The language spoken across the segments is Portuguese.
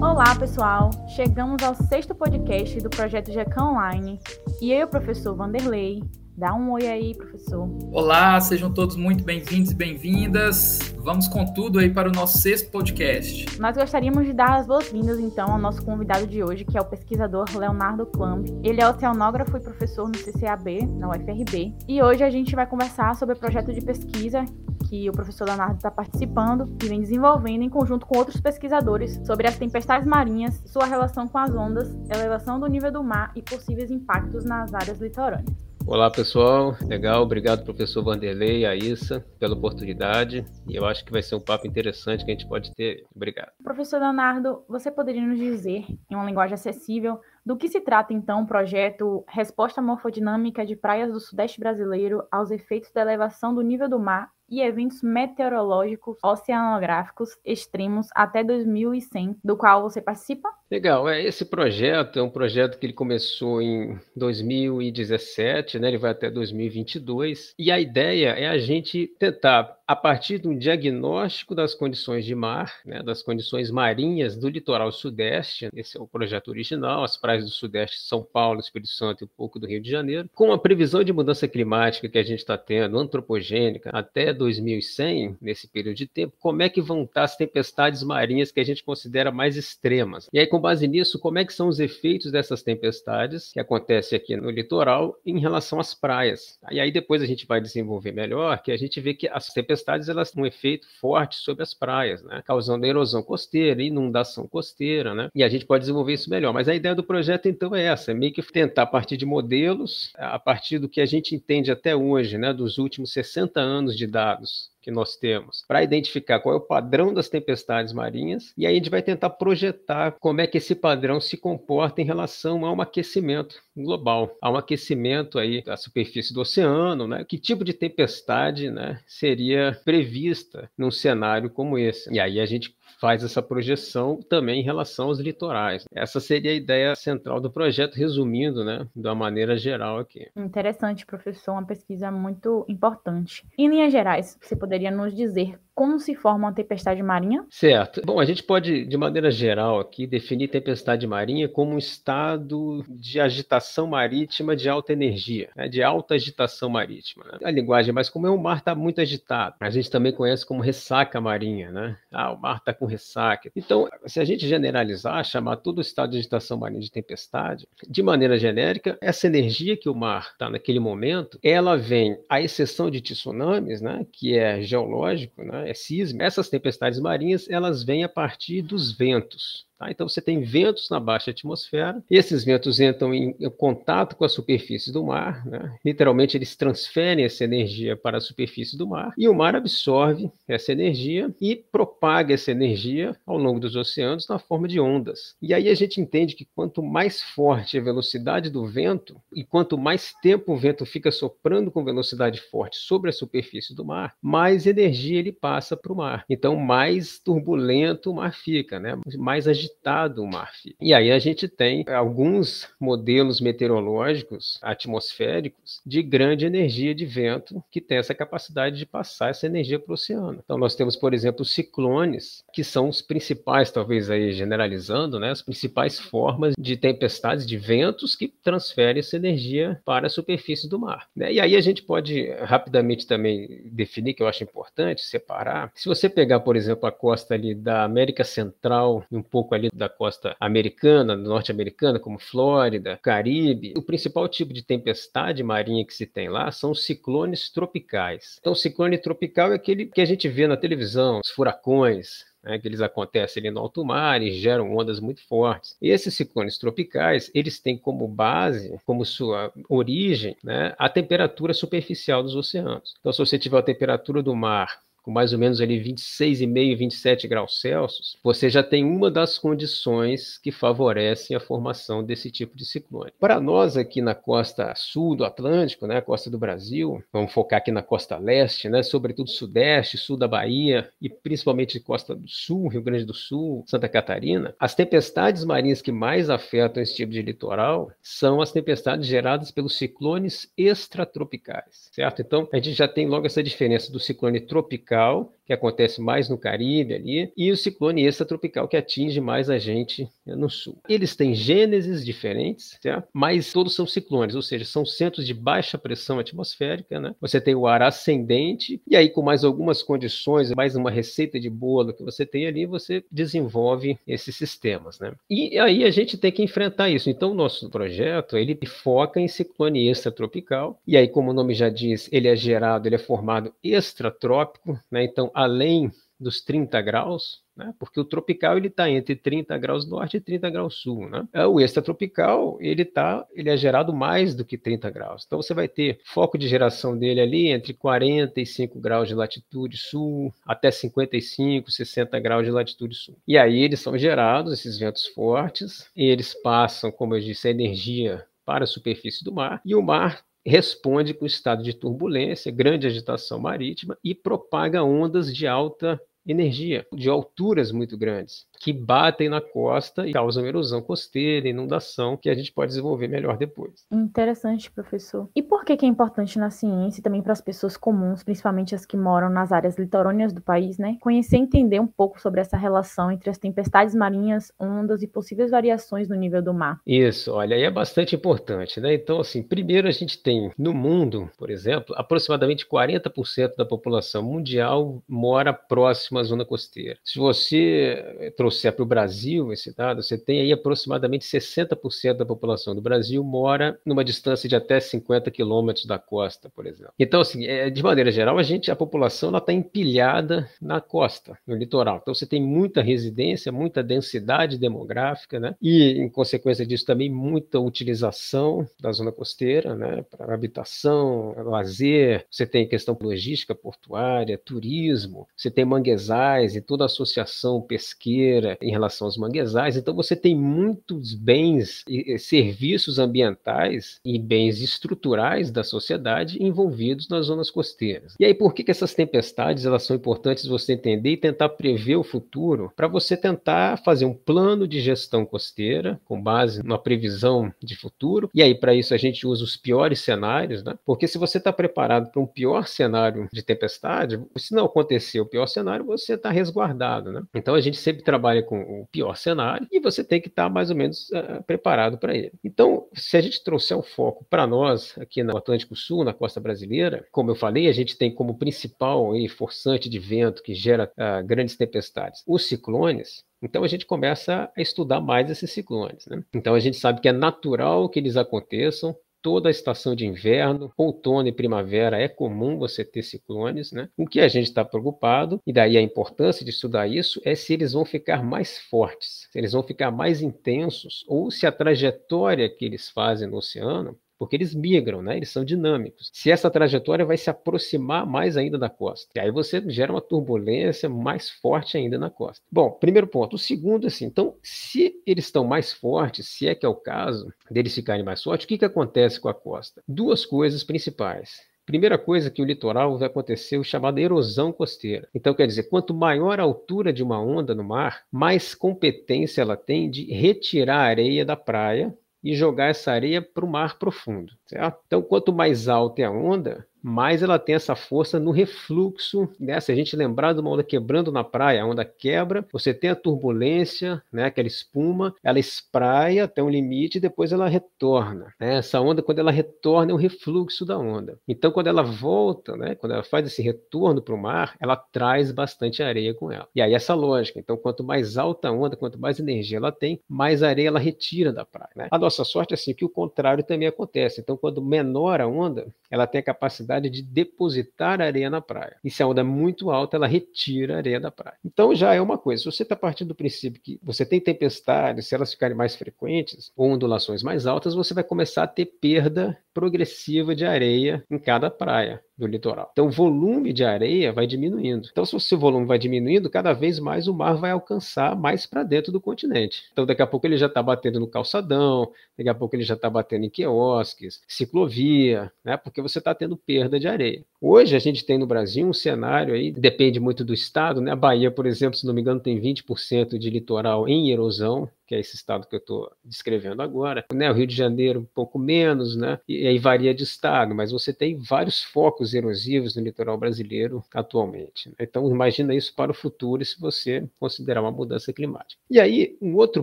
Olá, pessoal! Chegamos ao sexto podcast do projeto GECA Online e eu, professor Vanderlei. Dá um oi aí, professor. Olá, sejam todos muito bem-vindos e bem-vindas. Vamos com tudo aí para o nosso sexto podcast. Nós gostaríamos de dar as boas-vindas, então, ao nosso convidado de hoje, que é o pesquisador Leonardo Klamb. Ele é oceanógrafo e professor no CCAB, na UFRB. E hoje a gente vai conversar sobre o projeto de pesquisa que o professor Leonardo está participando e vem desenvolvendo em conjunto com outros pesquisadores sobre as tempestades marinhas, sua relação com as ondas, elevação do nível do mar e possíveis impactos nas áreas litorâneas. Olá pessoal, legal, obrigado professor Vanderlei e Aissa pela oportunidade e eu acho que vai ser um papo interessante que a gente pode ter. Obrigado. Professor Leonardo, você poderia nos dizer, em uma linguagem acessível, do que se trata então o projeto Resposta Morfodinâmica de Praias do Sudeste Brasileiro aos efeitos da elevação do nível do mar e eventos meteorológicos oceanográficos extremos até 2100, do qual você participa? Legal, é, esse projeto é um projeto que ele começou em 2017, né, ele vai até 2022, e a ideia é a gente tentar, a partir de um diagnóstico das condições de mar, né, das condições marinhas do litoral sudeste, esse é o projeto original, as praias do sudeste, São Paulo, Espírito Santo e um pouco do Rio de Janeiro, com a previsão de mudança climática que a gente está tendo, antropogênica, até 2100, nesse período de tempo, como é que vão estar as tempestades marinhas que a gente considera mais extremas. E aí, com base nisso, como é que são os efeitos dessas tempestades que acontecem aqui no litoral em relação às praias. E aí depois a gente vai desenvolver melhor, que a gente vê que as tempestades elas têm um efeito forte sobre as praias, né? causando erosão costeira, inundação costeira, né? E a gente pode desenvolver isso melhor. Mas a ideia do projeto então é essa, é meio que tentar a partir de modelos, a partir do que a gente entende até hoje, né, dos últimos 60 anos de dados que nós temos para identificar qual é o padrão das tempestades marinhas e aí a gente vai tentar projetar como é que esse padrão se comporta em relação a um aquecimento global, a um aquecimento aí da superfície do oceano, né? Que tipo de tempestade, né, seria prevista num cenário como esse? E aí a gente faz essa projeção também em relação aos litorais. Essa seria a ideia central do projeto, resumindo, né, de uma maneira geral aqui. Interessante, professor, uma pesquisa muito importante. Em linhas gerais, você poderia nos dizer como se forma uma tempestade marinha? Certo. Bom, a gente pode, de maneira geral aqui, definir tempestade marinha como um estado de agitação marítima de alta energia, né? de alta agitação marítima. Né? A linguagem, mas como é o mar está muito agitado, a gente também conhece como ressaca marinha, né? Ah, o mar está com ressaca. Então, se a gente generalizar, chamar todo o estado de agitação marinha de tempestade, de maneira genérica, essa energia que o mar está naquele momento, ela vem, à exceção de tsunamis, né? Que é geológico, né? É sismo, essas tempestades marinhas elas vêm a partir dos ventos. Tá? Então você tem ventos na baixa atmosfera, esses ventos entram em, em contato com a superfície do mar, né? literalmente eles transferem essa energia para a superfície do mar, e o mar absorve essa energia e propaga essa energia ao longo dos oceanos na forma de ondas. E aí a gente entende que quanto mais forte a velocidade do vento, e quanto mais tempo o vento fica soprando com velocidade forte sobre a superfície do mar, mais energia ele passa para o mar. Então mais turbulento o mar fica, né? mais agitado agitado o mar. E aí a gente tem alguns modelos meteorológicos atmosféricos de grande energia de vento que tem essa capacidade de passar essa energia para o oceano. Então nós temos, por exemplo, ciclones, que são os principais, talvez aí generalizando, né, as principais formas de tempestades, de ventos que transferem essa energia para a superfície do mar. Né? E aí a gente pode rapidamente também definir, que eu acho importante, separar. Se você pegar, por exemplo, a costa ali da América Central e um pouco ali da costa americana, norte-americana, como Flórida, Caribe, o principal tipo de tempestade marinha que se tem lá são ciclones tropicais. Então, ciclone tropical é aquele que a gente vê na televisão, os furacões, né, que eles acontecem ali no alto mar e geram ondas muito fortes. E esses ciclones tropicais, eles têm como base, como sua origem, né, a temperatura superficial dos oceanos. Então, se você tiver a temperatura do mar com mais ou menos ali 26,5, 27 graus Celsius, você já tem uma das condições que favorecem a formação desse tipo de ciclone. Para nós aqui na costa sul do Atlântico, né, costa do Brasil, vamos focar aqui na costa leste, né, sobretudo sudeste, sul da Bahia e principalmente costa do sul, Rio Grande do Sul, Santa Catarina, as tempestades marinhas que mais afetam esse tipo de litoral são as tempestades geradas pelos ciclones extratropicais, certo? Então, a gente já tem logo essa diferença do ciclone tropical go. Que acontece mais no Caribe ali, e o ciclone extratropical, que atinge mais a gente no sul. Eles têm gêneses diferentes, certo? mas todos são ciclones, ou seja, são centros de baixa pressão atmosférica. Né? Você tem o ar ascendente, e aí, com mais algumas condições, mais uma receita de bolo que você tem ali, você desenvolve esses sistemas. Né? E aí a gente tem que enfrentar isso. Então, o nosso projeto ele foca em ciclone extratropical, e aí, como o nome já diz, ele é gerado, ele é formado extratrópico, né? então além dos 30 graus, né? porque o tropical ele está entre 30 graus norte e 30 graus sul. Né? É, o extratropical ele tá, ele é gerado mais do que 30 graus. Então você vai ter foco de geração dele ali entre 45 graus de latitude sul até 55, 60 graus de latitude sul. E aí eles são gerados, esses ventos fortes, eles passam, como eu disse, a energia para a superfície do mar, e o mar responde com estado de turbulência, grande agitação marítima e propaga ondas de alta energia, de alturas muito grandes que batem na costa e causam erosão costeira, inundação, que a gente pode desenvolver melhor depois. Interessante, professor. E por que, que é importante na ciência e também para as pessoas comuns, principalmente as que moram nas áreas litorâneas do país, né, conhecer e entender um pouco sobre essa relação entre as tempestades marinhas, ondas e possíveis variações no nível do mar? Isso, olha, aí é bastante importante, né? Então, assim, primeiro a gente tem no mundo, por exemplo, aproximadamente 40% da população mundial mora próximo à zona costeira. Se você trouxer trouxer para o Brasil esse dado, você tem aí aproximadamente 60% da população do Brasil mora numa distância de até 50 quilômetros da costa, por exemplo. Então, assim, é, de maneira geral, a gente, a população está empilhada na costa, no litoral. Então, você tem muita residência, muita densidade demográfica, né? E, em consequência disso, também muita utilização da zona costeira, né? Para habitação, lazer. Você tem questão logística portuária, turismo. Você tem manguezais e toda a associação pesqueira em relação aos manguezais. Então você tem muitos bens e serviços ambientais e bens estruturais da sociedade envolvidos nas zonas costeiras. E aí por que, que essas tempestades elas são importantes você entender e tentar prever o futuro para você tentar fazer um plano de gestão costeira com base numa previsão de futuro. E aí para isso a gente usa os piores cenários, né? Porque se você está preparado para um pior cenário de tempestade, se não acontecer o pior cenário, você está resguardado, né? Então a gente sempre trabalha com o pior cenário e você tem que estar mais ou menos uh, preparado para ele. Então, se a gente trouxer o foco para nós aqui no Atlântico Sul, na costa brasileira, como eu falei, a gente tem como principal aí, forçante de vento que gera uh, grandes tempestades os ciclones. Então a gente começa a estudar mais esses ciclones. Né? Então a gente sabe que é natural que eles aconteçam, toda a estação de inverno, outono e primavera é comum você ter ciclones, né? O que a gente está preocupado, e daí a importância de estudar isso, é se eles vão ficar mais fortes, se eles vão ficar mais intensos, ou se a trajetória que eles fazem no oceano porque eles migram, né? Eles são dinâmicos. Se essa trajetória vai se aproximar mais ainda da costa, e aí você gera uma turbulência mais forte ainda na costa. Bom, primeiro ponto. O segundo, assim, então, se eles estão mais fortes, se é que é o caso deles ficarem mais fortes, o que, que acontece com a costa? Duas coisas principais. Primeira coisa que o litoral vai acontecer o chamado erosão costeira. Então, quer dizer, quanto maior a altura de uma onda no mar, mais competência ela tem de retirar a areia da praia e jogar essa areia para o mar profundo. Certo? Então, quanto mais alta é a onda, mais ela tem essa força no refluxo, né? Se a gente lembrar de uma onda quebrando na praia, a onda quebra, você tem a turbulência, né? Aquela espuma, ela espraia até um limite e depois ela retorna. Né? Essa onda, quando ela retorna, é um refluxo da onda. Então, quando ela volta, né? Quando ela faz esse retorno para o mar, ela traz bastante areia com ela. E aí essa lógica. Então, quanto mais alta a onda, quanto mais energia ela tem, mais areia ela retira da praia. Né? A nossa sorte é assim que o contrário também acontece. Então, quando menor a onda, ela tem a capacidade capacidade de depositar areia na praia. E se a onda é muito alta, ela retira a areia da praia. Então já é uma coisa. Se você está partindo do princípio que você tem tempestades, se elas ficarem mais frequentes ou ondulações mais altas, você vai começar a ter perda progressiva de areia em cada praia. do litoral. Então, o volume de areia vai diminuindo. Então, se o seu volume vai diminuindo, cada vez mais o mar vai alcançar mais para dentro do continente. Então, daqui a pouco ele já está batendo no calçadão, daqui a pouco ele já está batendo em quiosques, ciclovia, né? Porque você está tendo perda de areia. Hoje a gente tem no Brasil um cenário aí, depende muito do estado, né? A Bahia, por exemplo, se não me engano, tem 20% de litoral em erosão, que é esse estado que eu estou descrevendo agora. Né? O Rio de Janeiro, um pouco menos, né? e aí varia de estado, mas você tem vários focos erosivos no litoral brasileiro atualmente. Né? Então, imagina isso para o futuro se você considerar uma mudança climática. E aí, um outro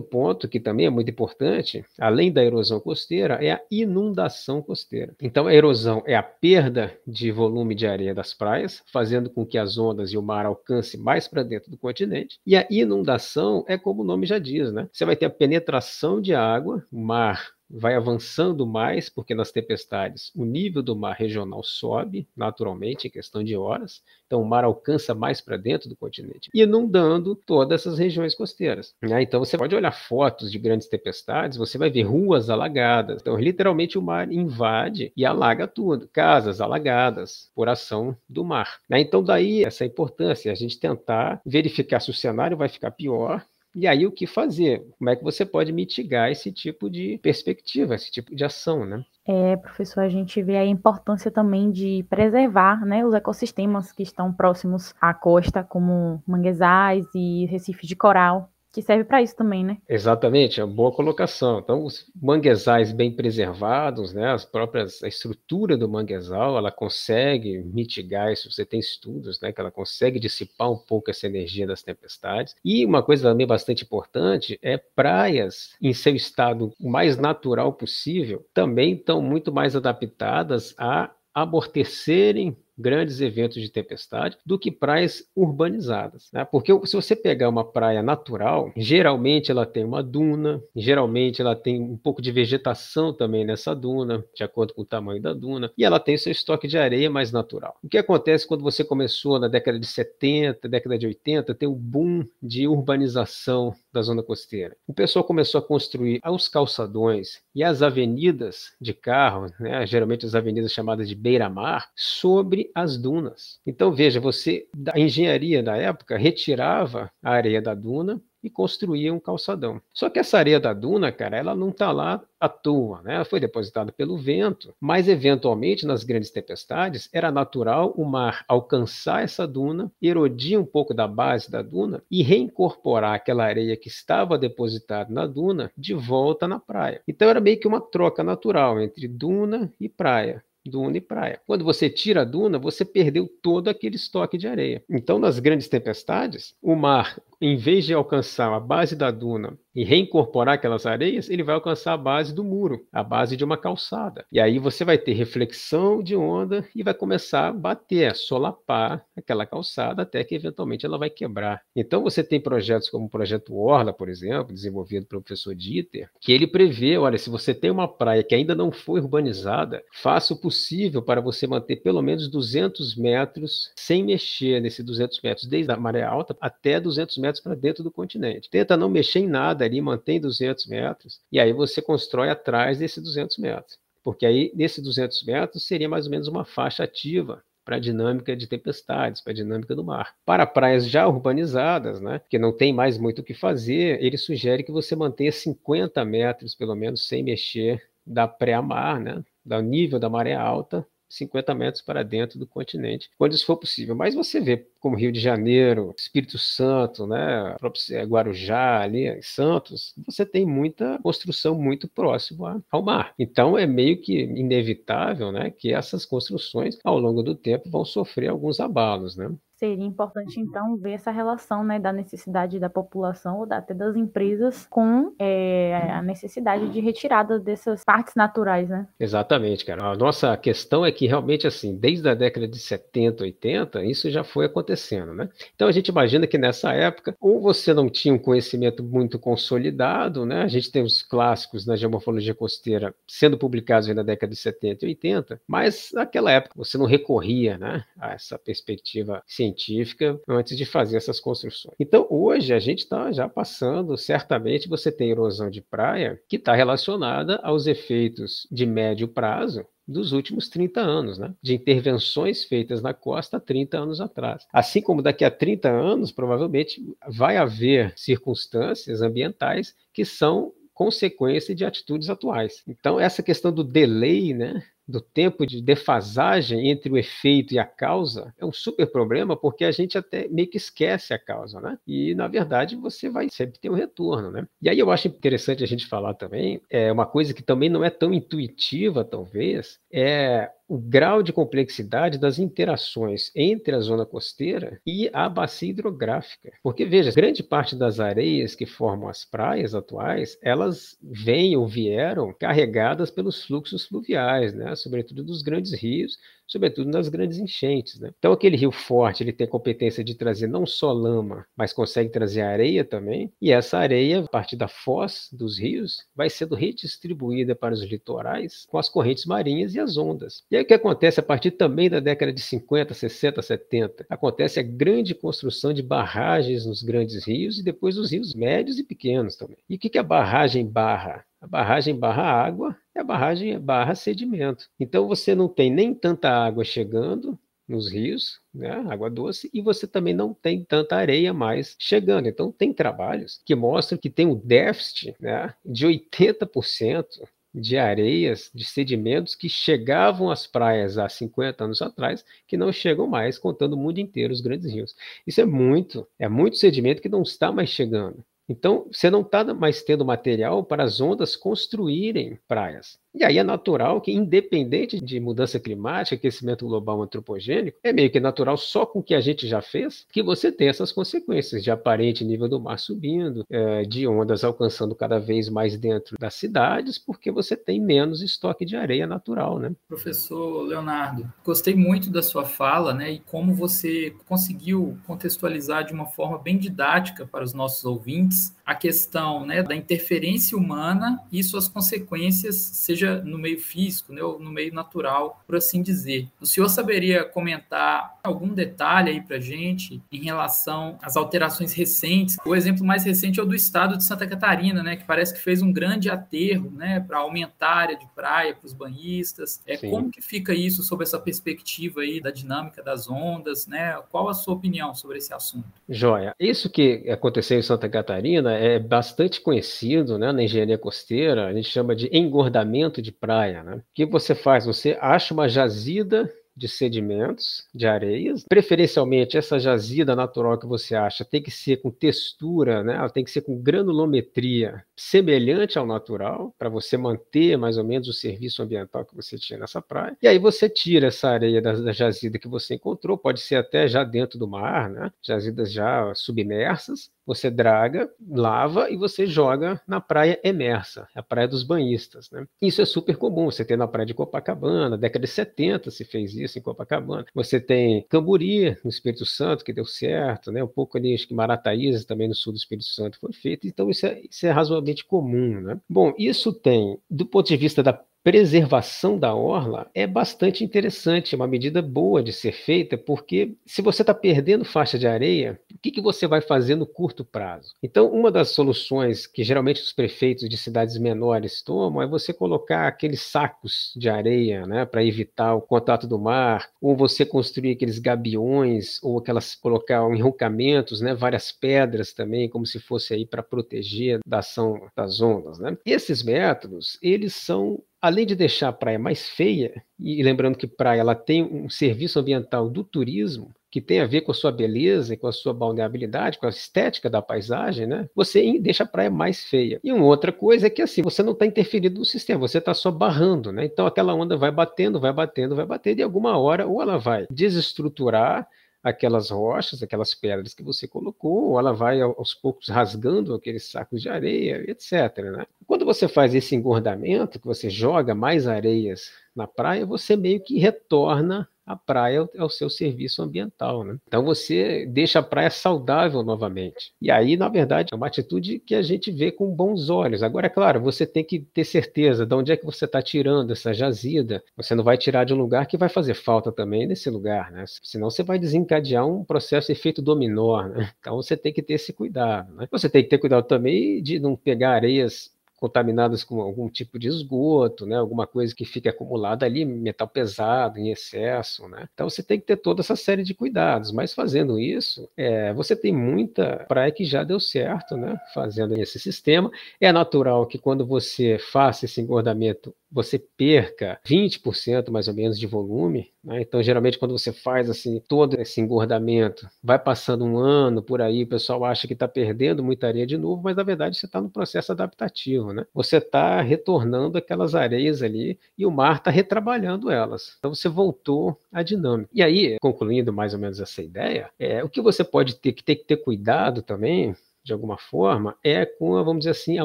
ponto que também é muito importante, além da erosão costeira, é a inundação costeira. Então, a erosão é a perda de volume de areia das praias, fazendo com que as ondas e o mar alcancem mais para dentro do continente. E a inundação é como o nome já diz, né? Você vai ter a penetração de água, o mar vai avançando mais, porque nas tempestades o nível do mar regional sobe naturalmente em questão de horas, então o mar alcança mais para dentro do continente, inundando todas essas regiões costeiras. Né? Então você pode olhar fotos de grandes tempestades, você vai ver ruas alagadas, então literalmente o mar invade e alaga tudo, casas alagadas por ação do mar. Né? Então daí essa importância, a gente tentar verificar se o cenário vai ficar pior e aí o que fazer? Como é que você pode mitigar esse tipo de perspectiva, esse tipo de ação, né? É, professor, a gente vê a importância também de preservar né, os ecossistemas que estão próximos à costa, como manguezais e recifes de coral que serve para isso também, né? Exatamente, é uma boa colocação. Então, os manguezais bem preservados, né, as próprias a estrutura do manguezal, ela consegue mitigar isso. Você tem estudos, né, que ela consegue dissipar um pouco essa energia das tempestades. E uma coisa também bastante importante é praias em seu estado mais natural possível também estão muito mais adaptadas a amortecerem grandes eventos de tempestade do que praias urbanizadas. Né? Porque se você pegar uma praia natural, geralmente ela tem uma duna, geralmente ela tem um pouco de vegetação também nessa duna, de acordo com o tamanho da duna, e ela tem seu estoque de areia mais natural. O que acontece quando você começou na década de 70, década de 80, tem um boom de urbanização da zona costeira. O pessoal começou a construir os calçadões e as avenidas de carro, né, geralmente as avenidas chamadas de beira-mar, sobre as dunas. Então veja, você da engenharia da época retirava a areia da duna e construía um calçadão. Só que essa areia da duna, cara, ela não está lá à toa, né? Ela foi depositada pelo vento, mas eventualmente nas grandes tempestades era natural o mar alcançar essa duna, erodir um pouco da base da duna e reincorporar aquela areia que estava depositada na duna de volta na praia. Então era meio que uma troca natural entre duna e praia duna e praia. Quando você tira a duna, você perdeu todo aquele estoque de areia. Então, nas grandes tempestades, o mar em vez de alcançar a base da duna e reincorporar aquelas areias, ele vai alcançar a base do muro, a base de uma calçada. E aí você vai ter reflexão de onda e vai começar a bater, a solapar aquela calçada até que eventualmente ela vai quebrar. Então você tem projetos como o projeto Orla, por exemplo, desenvolvido pelo professor Dieter, que ele prevê, olha, se você tem uma praia que ainda não foi urbanizada, faça o possível para você manter pelo menos 200 metros sem mexer nesses 200 metros, desde a maré alta até 200 metros metros para dentro do continente. Tenta não mexer em nada ali, mantém 200 metros, e aí você constrói atrás desses 200 metros. Porque aí, nesses 200 metros, seria mais ou menos uma faixa ativa para a dinâmica de tempestades, para a dinâmica do mar. Para praias já urbanizadas, né, que não tem mais muito o que fazer, ele sugere que você mantenha 50 metros, pelo menos, sem mexer da pré-mar, né, do nível da maré alta, 50 metros para dentro do continente, quando isso for possível. Mas você vê como Rio de Janeiro, Espírito Santo, né, é, Guarujá, ali, Santos, você tem muita construção muito próxima ao mar. Então é meio que inevitável, né, que essas construções ao longo do tempo vão sofrer alguns abalos, né? Seria importante, então, ver essa relação né, da necessidade da população ou até das empresas com é, a necessidade de retirada dessas partes naturais, né? Exatamente, cara. A nossa questão é que realmente, assim, desde a década de 70, 80, isso já foi acontecendo, né? Então a gente imagina que nessa época, ou você não tinha um conhecimento muito consolidado, né? A gente tem os clássicos na geomorfologia costeira sendo publicados na década de 70 e 80, mas naquela época você não recorria, né, a essa perspectiva científica científica antes de fazer essas construções. Então, hoje, a gente está já passando, certamente, você tem erosão de praia que está relacionada aos efeitos de médio prazo dos últimos 30 anos, né? de intervenções feitas na costa há 30 anos atrás. Assim como daqui a 30 anos, provavelmente, vai haver circunstâncias ambientais que são consequência de atitudes atuais. Então, essa questão do delay, né, do tempo de defasagem entre o efeito e a causa é um super problema porque a gente até meio que esquece a causa, né? E na verdade você vai sempre ter um retorno, né? E aí eu acho interessante a gente falar também, é uma coisa que também não é tão intuitiva talvez, é o grau de complexidade das interações entre a zona costeira e a bacia hidrográfica. Porque, veja, grande parte das areias que formam as praias atuais, elas vêm ou vieram carregadas pelos fluxos fluviais, né? sobretudo dos grandes rios, sobretudo nas grandes enchentes. Né? Então, aquele rio forte ele tem a competência de trazer não só lama, mas consegue trazer areia também, e essa areia, a partir da foz dos rios, vai sendo redistribuída para os litorais com as correntes marinhas e as ondas. E aí o que acontece a partir também da década de 50, 60, 70? Acontece a grande construção de barragens nos grandes rios e depois os rios médios e pequenos também. E o que, que a barragem barra? A barragem barra água e a barragem barra sedimento. Então você não tem nem tanta água chegando nos rios, né, água doce, e você também não tem tanta areia mais chegando. Então tem trabalhos que mostram que tem um déficit né, de 80% de areias, de sedimentos que chegavam às praias há 50 anos atrás, que não chegam mais, contando o mundo inteiro, os grandes rios. Isso é muito, é muito sedimento que não está mais chegando. Então, você não está mais tendo material para as ondas construírem praias. E aí é natural que, independente de mudança climática, aquecimento global antropogênico, é meio que natural só com o que a gente já fez que você tem essas consequências de aparente nível do mar subindo, é, de ondas alcançando cada vez mais dentro das cidades, porque você tem menos estoque de areia natural, né? Professor Leonardo, gostei muito da sua fala, né, e como você conseguiu contextualizar de uma forma bem didática para os nossos ouvintes a questão, né, da interferência humana e suas consequências, seja seja no meio físico, né, ou no meio natural, por assim dizer. O senhor saberia comentar algum detalhe aí para gente em relação às alterações recentes? O exemplo mais recente é o do estado de Santa Catarina, né, que parece que fez um grande aterro, né, para aumentar a área de praia para os banhistas. É como que fica isso sob essa perspectiva aí da dinâmica das ondas, né? Qual a sua opinião sobre esse assunto? Joia. Isso que aconteceu em Santa Catarina é bastante conhecido, né, na engenharia costeira. A gente chama de engordamento de praia, né? O que você faz? Você acha uma jazida de sedimentos, de areias. Preferencialmente, essa jazida natural que você acha tem que ser com textura, né? ela tem que ser com granulometria semelhante ao natural, para você manter mais ou menos o serviço ambiental que você tinha nessa praia. E aí você tira essa areia da, da jazida que você encontrou, pode ser até já dentro do mar, né? jazidas já submersas, você draga, lava e você joga na praia emersa, a praia dos banhistas. Né? Isso é super comum, você tem na praia de Copacabana, década de 70 se fez isso em Copacabana. Você tem Camburi, no Espírito Santo, que deu certo, né? um pouco ali, acho que Marataízes, também no sul do Espírito Santo, foi feito, então isso é, isso é razoavelmente comum. Né? Bom, isso tem, do ponto de vista da preservação da orla é bastante interessante, é uma medida boa de ser feita, porque se você está perdendo faixa de areia, o que, que você vai fazer no curto prazo? Então, uma das soluções que geralmente os prefeitos de cidades menores tomam é você colocar aqueles sacos de areia né, para evitar o contato do mar, ou você construir aqueles gabiões, ou aquelas colocar enrocamentos, né, várias pedras também, como se fosse aí para proteger da ação das ondas. Né? Esses métodos, eles são além de deixar a praia mais feia, e lembrando que praia ela tem um serviço ambiental do turismo, que tem a ver com a sua beleza e com a sua balneabilidade, com a estética da paisagem, né? Você deixa a praia mais feia. E uma outra coisa é que assim, você não está interferindo no sistema, você está só barrando, né? Então aquela onda vai batendo, vai batendo, vai batendo, e alguma hora ou ela vai desestruturar aquelas rochas, aquelas pedras que você colocou, ou ela vai aos poucos rasgando aqueles sacos de areia, etc. Né? Quando você faz esse engordamento, que você joga mais areias na praia, você meio que retorna a praia é o seu serviço ambiental. Né? Então você deixa a praia saudável novamente. E aí, na verdade, é uma atitude que a gente vê com bons olhos. Agora, é claro, você tem que ter certeza de onde é que você está tirando essa jazida. Você não vai tirar de um lugar que vai fazer falta também nesse lugar, né? Senão você vai desencadear um processo de efeito dominó, né? Então você tem que ter esse cuidado. Né? Você tem que ter cuidado também de não pegar areias contaminadas com algum tipo de esgoto, né, alguma coisa que fique acumulada ali, metal pesado em excesso, né? Então você tem que ter toda essa série de cuidados, mas fazendo isso, é, você tem muita praia que já deu certo, né, fazendo esse sistema. É natural que quando você faça esse engordamento você perca 20% mais ou menos de volume. Né? Então, geralmente, quando você faz assim todo esse engordamento, vai passando um ano por aí, o pessoal acha que está perdendo muita areia de novo, mas na verdade você está no processo adaptativo. Né? Você está retornando aquelas areias ali e o mar está retrabalhando elas. Então, você voltou à dinâmica. E aí, concluindo mais ou menos essa ideia, é, o que você pode ter que ter que ter cuidado também de alguma forma, é com, a, vamos dizer assim, a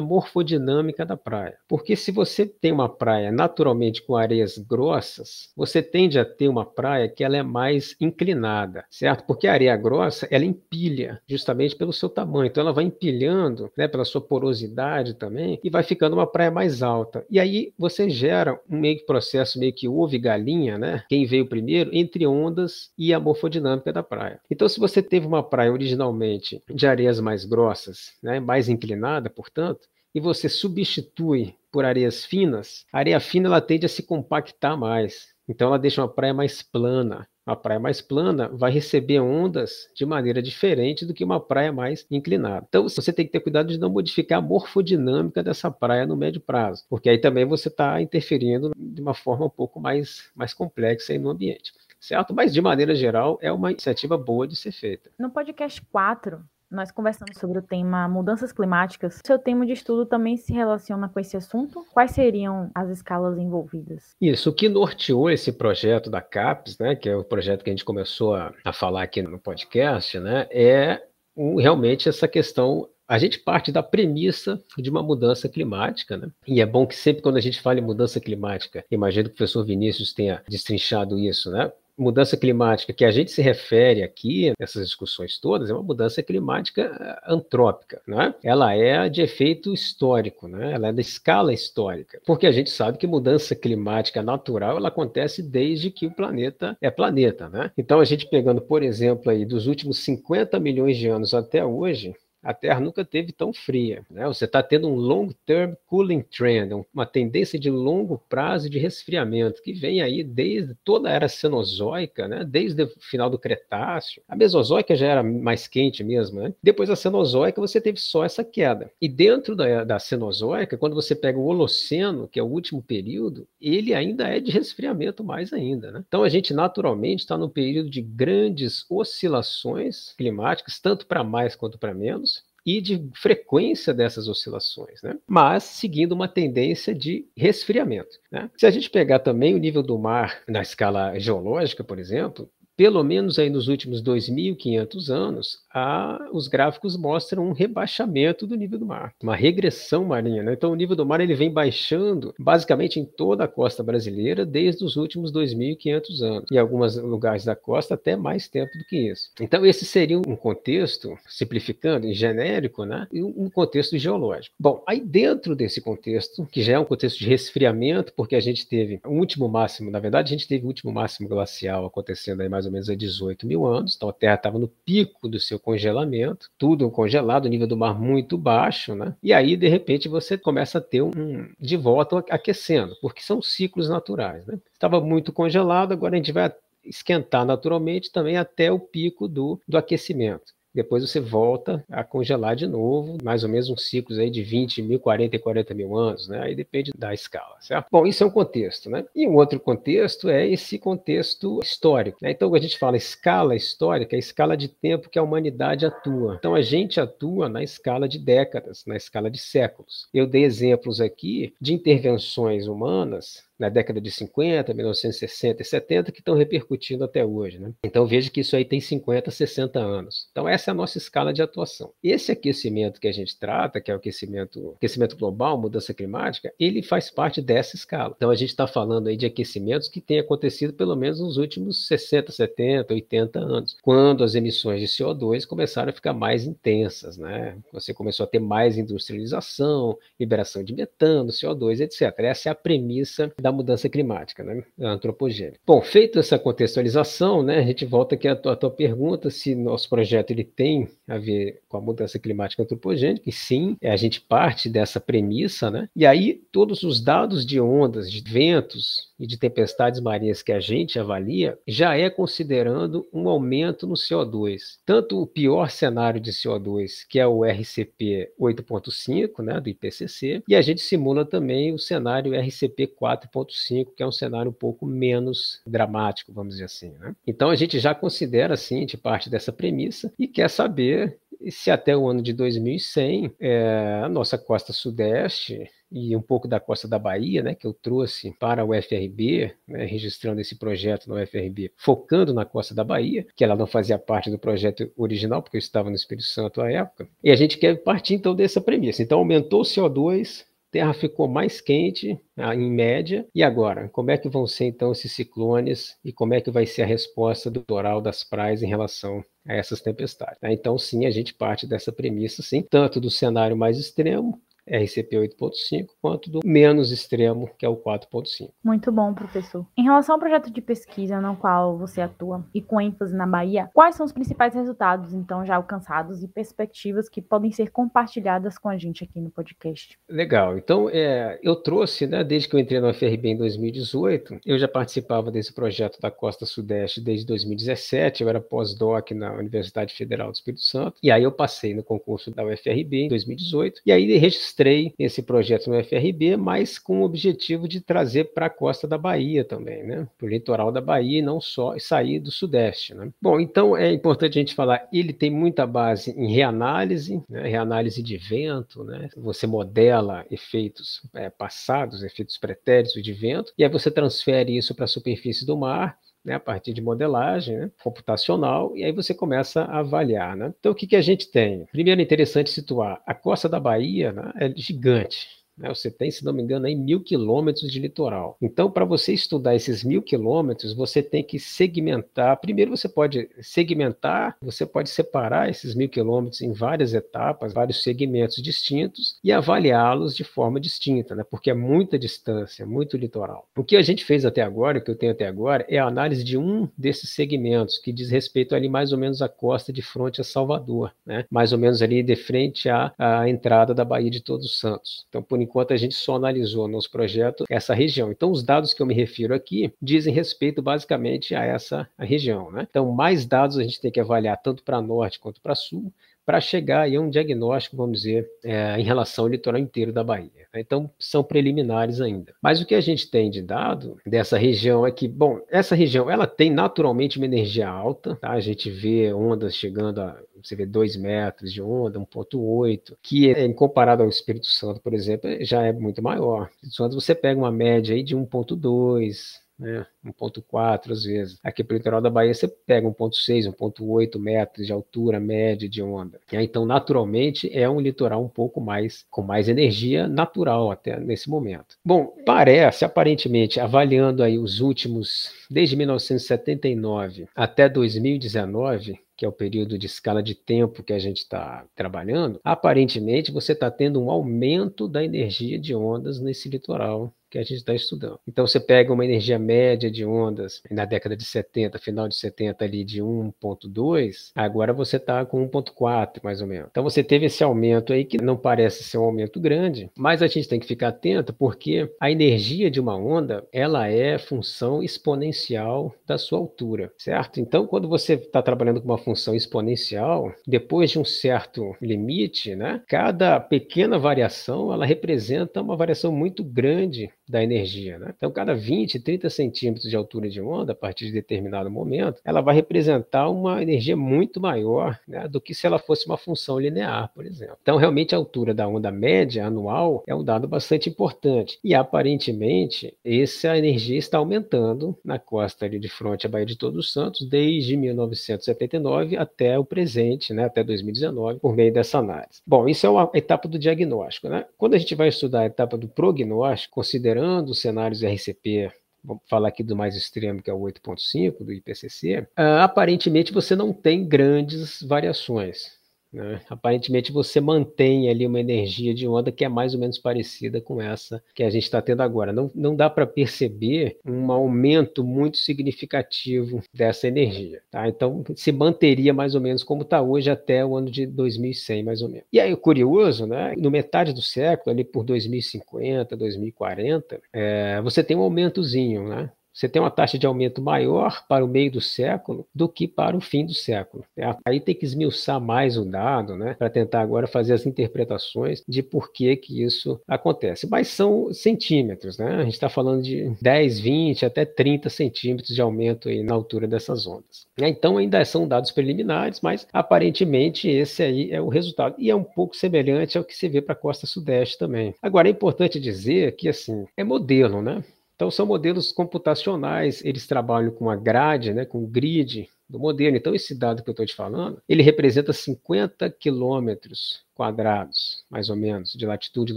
morfodinâmica da praia. Porque se você tem uma praia naturalmente com areias grossas, você tende a ter uma praia que ela é mais inclinada, certo? Porque a areia grossa, ela empilha justamente pelo seu tamanho. Então ela vai empilhando, né, pela sua porosidade também, e vai ficando uma praia mais alta. E aí você gera um meio que processo meio que ovo e galinha, né? Quem veio primeiro entre ondas e a morfodinâmica da praia. Então se você teve uma praia originalmente de areias mais grossas, grossas, né, mais inclinada, portanto, e você substitui por areias finas, a areia fina ela tende a se compactar mais. Então ela deixa uma praia mais plana. A praia mais plana vai receber ondas de maneira diferente do que uma praia mais inclinada. Então você tem que ter cuidado de não modificar a morfodinâmica dessa praia no médio prazo, porque aí também você está interferindo de uma forma um pouco mais, mais complexa no ambiente. Certo? Mas de maneira geral é uma iniciativa boa de ser feita. No podcast 4, nós conversamos sobre o tema mudanças climáticas. Seu tema de estudo também se relaciona com esse assunto? Quais seriam as escalas envolvidas? Isso, o que norteou esse projeto da CAPES, né, que é o projeto que a gente começou a, a falar aqui no podcast, né, é um, realmente essa questão a gente parte da premissa de uma mudança climática, né? E é bom que sempre quando a gente fala em mudança climática, imagino que o professor Vinícius tenha destrinchado isso, né? Mudança climática que a gente se refere aqui nessas discussões todas é uma mudança climática eh, antrópica, né? Ela é de efeito histórico, né? Ela é da escala histórica, porque a gente sabe que mudança climática natural ela acontece desde que o planeta é planeta, né? Então a gente pegando, por exemplo, aí dos últimos 50 milhões de anos até hoje, a Terra nunca teve tão fria. Né? Você está tendo um long-term cooling trend, uma tendência de longo prazo de resfriamento, que vem aí desde toda a era cenozoica, né? desde o final do Cretáceo. A Mesozoica já era mais quente mesmo. Né? Depois da Cenozoica, você teve só essa queda. E dentro da, da Cenozoica, quando você pega o Holoceno, que é o último período, ele ainda é de resfriamento mais ainda. Né? Então, a gente naturalmente está num período de grandes oscilações climáticas, tanto para mais quanto para menos e de frequência dessas oscilações, né? mas seguindo uma tendência de resfriamento. Né? Se a gente pegar também o nível do mar na escala geológica, por exemplo, pelo menos aí nos últimos 2.500 anos, a, os gráficos mostram um rebaixamento do nível do mar, uma regressão marinha. Né? Então, o nível do mar ele vem baixando basicamente em toda a costa brasileira desde os últimos 2.500 anos. Em alguns lugares da costa, até mais tempo do que isso. Então, esse seria um contexto, simplificando, em genérico, né? um contexto geológico. Bom, aí dentro desse contexto, que já é um contexto de resfriamento, porque a gente teve o último máximo, na verdade, a gente teve o último máximo glacial acontecendo aí mais mais ou menos há 18 mil anos. Então a Terra estava no pico do seu congelamento, tudo congelado, o nível do mar muito baixo, né? E aí, de repente, você começa a ter um de volta aquecendo, porque são ciclos naturais, né? Estava muito congelado, agora a gente vai esquentar naturalmente também até o pico do, do aquecimento depois você volta a congelar de novo, mais ou menos uns ciclos aí de 20 mil, 40 e 40 mil anos, né? Aí depende da escala, certo? Bom, isso é um contexto, né? E um outro contexto é esse contexto histórico. Né? Então, quando a gente fala escala histórica, é a escala de tempo que a humanidade atua. Então, a gente atua na escala de décadas, na escala de séculos. Eu dei exemplos aqui de intervenções humanas na década de 50, 1960 e 70 que estão repercutindo até hoje. Né? Então veja que isso aí tem 50, 60 anos. Então essa é a nossa escala de atuação. Esse aquecimento que a gente trata, que é o aquecimento, aquecimento global, mudança climática, ele faz parte dessa escala. Então a gente está falando aí de aquecimentos que têm acontecido pelo menos nos últimos 60, 70, 80 anos, quando as emissões de CO2 começaram a ficar mais intensas, né? Você começou a ter mais industrialização, liberação de metano, CO2, etc. Essa é a premissa da mudança climática, né? antropogênica. Bom, feita essa contextualização, né, a gente volta aqui à tua, à tua pergunta se nosso projeto ele tem a ver com a mudança climática antropogênica, e sim, a gente parte dessa premissa, né? E aí todos os dados de ondas, de ventos e de tempestades marinhas que a gente avalia já é considerando um aumento no CO2. Tanto o pior cenário de CO2, que é o RCP 8.5, né, do IPCC, e a gente simula também o cenário RCP 4.5, que é um cenário um pouco menos dramático, vamos dizer assim. Né? Então a gente já considera, assim, de parte dessa premissa e quer saber se até o ano de 2100 é, a nossa costa sudeste e um pouco da costa da Bahia, né, que eu trouxe para o FRB, né, registrando esse projeto no FRB, focando na costa da Bahia, que ela não fazia parte do projeto original, porque eu estava no Espírito Santo à época. E a gente quer partir então dessa premissa. Então aumentou o CO2, Terra ficou mais quente, ah, em média. E agora, como é que vão ser então esses ciclones e como é que vai ser a resposta do litoral das praias em relação a essas tempestades? Então, sim, a gente parte dessa premissa, sim, tanto do cenário mais extremo RCP 8.5, quanto do menos extremo, que é o 4.5. Muito bom, professor. Em relação ao projeto de pesquisa no qual você atua e com ênfase na Bahia, quais são os principais resultados, então, já alcançados e perspectivas que podem ser compartilhadas com a gente aqui no podcast? Legal. Então, é, eu trouxe, né, desde que eu entrei no FRB em 2018, eu já participava desse projeto da Costa Sudeste desde 2017, eu era pós-doc na Universidade Federal do Espírito Santo, e aí eu passei no concurso da UFRB em 2018, e aí registrei registrei esse projeto no FRB, mas com o objetivo de trazer para a costa da Bahia também, né? Para o litoral da Bahia e não só sair do Sudeste, né? Bom, então é importante a gente falar, ele tem muita base em reanálise, né? reanálise de vento, né? Você modela efeitos é, passados, efeitos pretéritos de vento, e aí você transfere isso para a superfície do mar né, a partir de modelagem né, computacional, e aí você começa a avaliar. Né? Então, o que, que a gente tem? Primeiro, é interessante situar: a costa da Bahia né, é gigante. Né? Você tem, se não me engano, aí mil quilômetros de litoral. Então, para você estudar esses mil quilômetros, você tem que segmentar. Primeiro, você pode segmentar, você pode separar esses mil quilômetros em várias etapas, vários segmentos distintos e avaliá-los de forma distinta, né? porque é muita distância, muito litoral. O que a gente fez até agora, o que eu tenho até agora, é a análise de um desses segmentos, que diz respeito ali mais ou menos à costa de fronte a Salvador, né? mais ou menos ali de frente à, à entrada da Baía de Todos os Santos. Então, por enquanto a gente só analisou no nosso projeto essa região. Então, os dados que eu me refiro aqui dizem respeito basicamente a essa região. Né? Então, mais dados a gente tem que avaliar tanto para norte quanto para sul, para chegar a um diagnóstico, vamos dizer, é, em relação ao litoral inteiro da Bahia. Né? Então, são preliminares ainda. Mas o que a gente tem de dado dessa região é que, bom, essa região ela tem naturalmente uma energia alta, tá? a gente vê ondas chegando a você vê 2 metros de onda, 1,8, que é, comparado ao Espírito Santo, por exemplo, já é muito maior. Espírito Santo você pega uma média aí de 1,2, né? 1,4 às vezes. Aqui para o litoral da Bahia você pega 1,6, 1,8 metros de altura média de onda. Então, naturalmente, é um litoral um pouco mais, com mais energia natural até nesse momento. Bom, parece, aparentemente, avaliando aí os últimos, desde 1979 até 2019, que é o período de escala de tempo que a gente está trabalhando, aparentemente você está tendo um aumento da energia de ondas nesse litoral que a gente está estudando. Então você pega uma energia média de ondas na década de 70, final de 70 ali de 1.2, agora você está com 1.4 mais ou menos. Então você teve esse aumento aí que não parece ser um aumento grande, mas a gente tem que ficar atento porque a energia de uma onda ela é função exponencial da sua altura, certo? Então quando você está trabalhando com uma função exponencial, depois de um certo limite, né, cada pequena variação ela representa uma variação muito grande da energia. Né? Então, cada 20, 30 centímetros de altura de onda, a partir de determinado momento, ela vai representar uma energia muito maior né, do que se ela fosse uma função linear, por exemplo. Então, realmente, a altura da onda média anual é um dado bastante importante. E, aparentemente, essa energia está aumentando na costa ali de fronte à Baía de Todos os Santos desde 1979 até o presente, né, até 2019, por meio dessa análise. Bom, isso é uma etapa do diagnóstico. Né? Quando a gente vai estudar a etapa do prognóstico, considerando considerando os cenários RCP, vamos falar aqui do mais extremo, que é o 8.5 do IPCC, uh, ah, aparentemente você não tem grandes variações. Né? Aparentemente você mantém ali uma energia de onda que é mais ou menos parecida com essa que a gente está tendo agora. Não, não dá para perceber um aumento muito significativo dessa energia. Tá? Então se manteria mais ou menos como está hoje até o ano de 2100, mais ou menos. E aí, curioso, né? no metade do século, ali por 2050, 2040, é, você tem um aumentozinho, né? Você tem uma taxa de aumento maior para o meio do século do que para o fim do século. Aí tem que esmiuçar mais o dado, né, para tentar agora fazer as interpretações de por que, que isso acontece. Mas são centímetros, né? A gente está falando de 10, 20, até 30 centímetros de aumento aí na altura dessas ondas. É, então ainda são dados preliminares, mas aparentemente esse aí é o resultado. E é um pouco semelhante ao que se vê para a costa sudeste também. Agora é importante dizer que assim, é modelo, né? Então, são modelos computacionais, eles trabalham com a grade, né, com o grid do modelo. Então, esse dado que eu estou te falando, ele representa 50 quilômetros quadrados, mais ou menos, de latitude e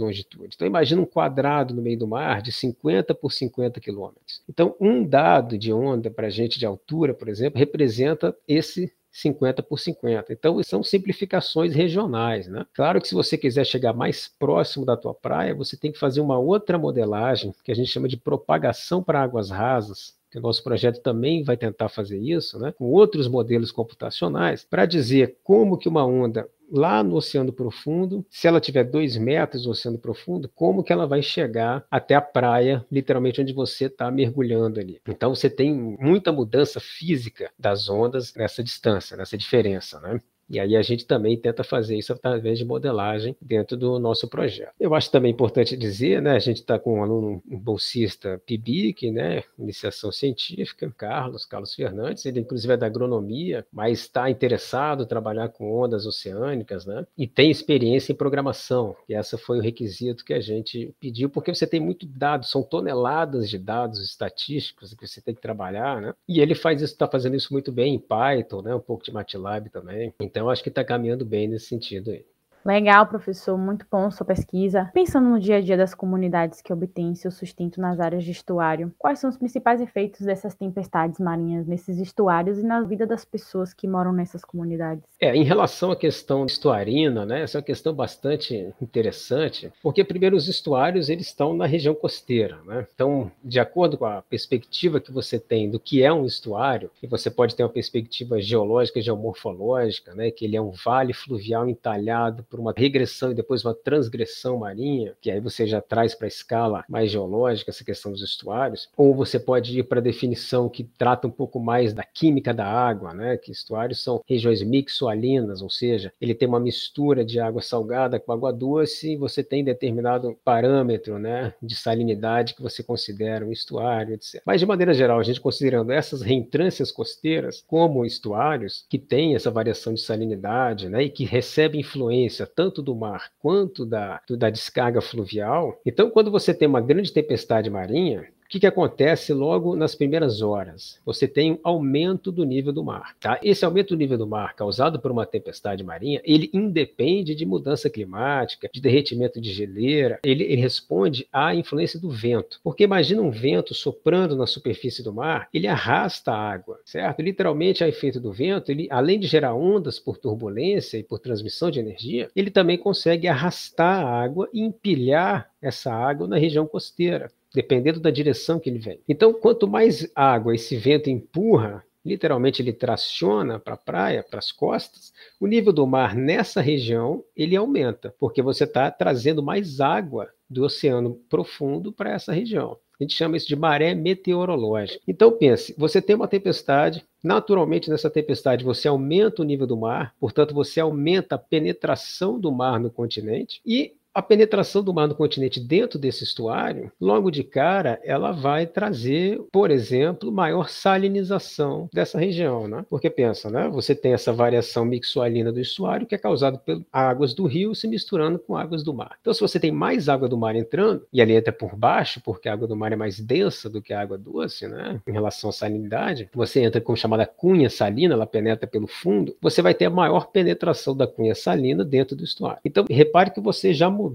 longitude. Então, imagina um quadrado no meio do mar de 50 por 50 quilômetros. Então, um dado de onda para gente de altura, por exemplo, representa esse 50 por 50. Então, são simplificações regionais, né? Claro que se você quiser chegar mais próximo da tua praia, você tem que fazer uma outra modelagem, que a gente chama de propagação para águas rasas, que o nosso projeto também vai tentar fazer isso, né, com outros modelos computacionais, para dizer como que uma onda lá no oceano profundo, se ela tiver dois metros no oceano profundo, como que ela vai chegar até a praia, literalmente onde você está mergulhando ali. Então você tem muita mudança física das ondas nessa distância, nessa diferença, né? E aí a gente também tenta fazer isso através de modelagem dentro do nosso projeto. Eu acho também importante dizer, né, a gente está com um aluno um bolsista PIBIC, né, iniciação científica, Carlos, Carlos Fernandes, ele inclusive é da agronomia, mas está interessado em trabalhar com ondas oceânicas, né, e tem experiência em programação, e essa foi o requisito que a gente pediu, porque você tem muito dados, são toneladas de dados estatísticos que você tem que trabalhar, né, e ele faz isso, está fazendo isso muito bem em Python, né, um pouco de MATLAB também, então então, acho que está caminhando bem nesse sentido aí. Legal, professor, muito bom sua pesquisa. Pensando no dia a dia das comunidades que obtêm seu sustento nas áreas de estuário, quais são os principais efeitos dessas tempestades marinhas nesses estuários e na vida das pessoas que moram nessas comunidades? É, em relação à questão estuarina, né, essa é uma questão bastante interessante, porque primeiro os estuários eles estão na região costeira, né? Então, de acordo com a perspectiva que você tem do que é um estuário, e você pode ter uma perspectiva geológica, geomorfológica, né, que ele é um vale fluvial entalhado por uma regressão e depois uma transgressão marinha, que aí você já traz para a escala mais geológica essa questão dos estuários, ou você pode ir para a definição que trata um pouco mais da química da água, né? que estuários são regiões mixoalinas, ou seja, ele tem uma mistura de água salgada com água doce e você tem determinado parâmetro né, de salinidade que você considera um estuário, etc. Mas, de maneira geral, a gente considerando essas reentrâncias costeiras como estuários, que têm essa variação de salinidade né, e que recebem influência tanto do mar quanto da, da descarga fluvial. Então, quando você tem uma grande tempestade marinha, o que, que acontece logo nas primeiras horas? Você tem um aumento do nível do mar. Tá? Esse aumento do nível do mar causado por uma tempestade marinha, ele independe de mudança climática, de derretimento de geleira, ele, ele responde à influência do vento. Porque imagina um vento soprando na superfície do mar, ele arrasta a água, certo? Literalmente, a efeito do vento, ele, além de gerar ondas por turbulência e por transmissão de energia, ele também consegue arrastar a água e empilhar essa água na região costeira dependendo da direção que ele vem. Então, quanto mais água esse vento empurra, literalmente ele traciona para a praia, para as costas, o nível do mar nessa região ele aumenta, porque você está trazendo mais água do oceano profundo para essa região. A gente chama isso de maré meteorológica. Então pense, você tem uma tempestade, naturalmente nessa tempestade você aumenta o nível do mar, portanto você aumenta a penetração do mar no continente e a penetração do mar no continente dentro desse estuário, logo de cara, ela vai trazer, por exemplo, maior salinização dessa região, né? Porque pensa, né? Você tem essa variação mixoalina do estuário que é causada por águas do rio se misturando com águas do mar. Então, se você tem mais água do mar entrando, e ali entra por baixo, porque a água do mar é mais densa do que a água doce, né? Em relação à salinidade, você entra com chamada cunha salina, ela penetra pelo fundo, você vai ter a maior penetração da cunha salina dentro do estuário. Então, repare que você já mudou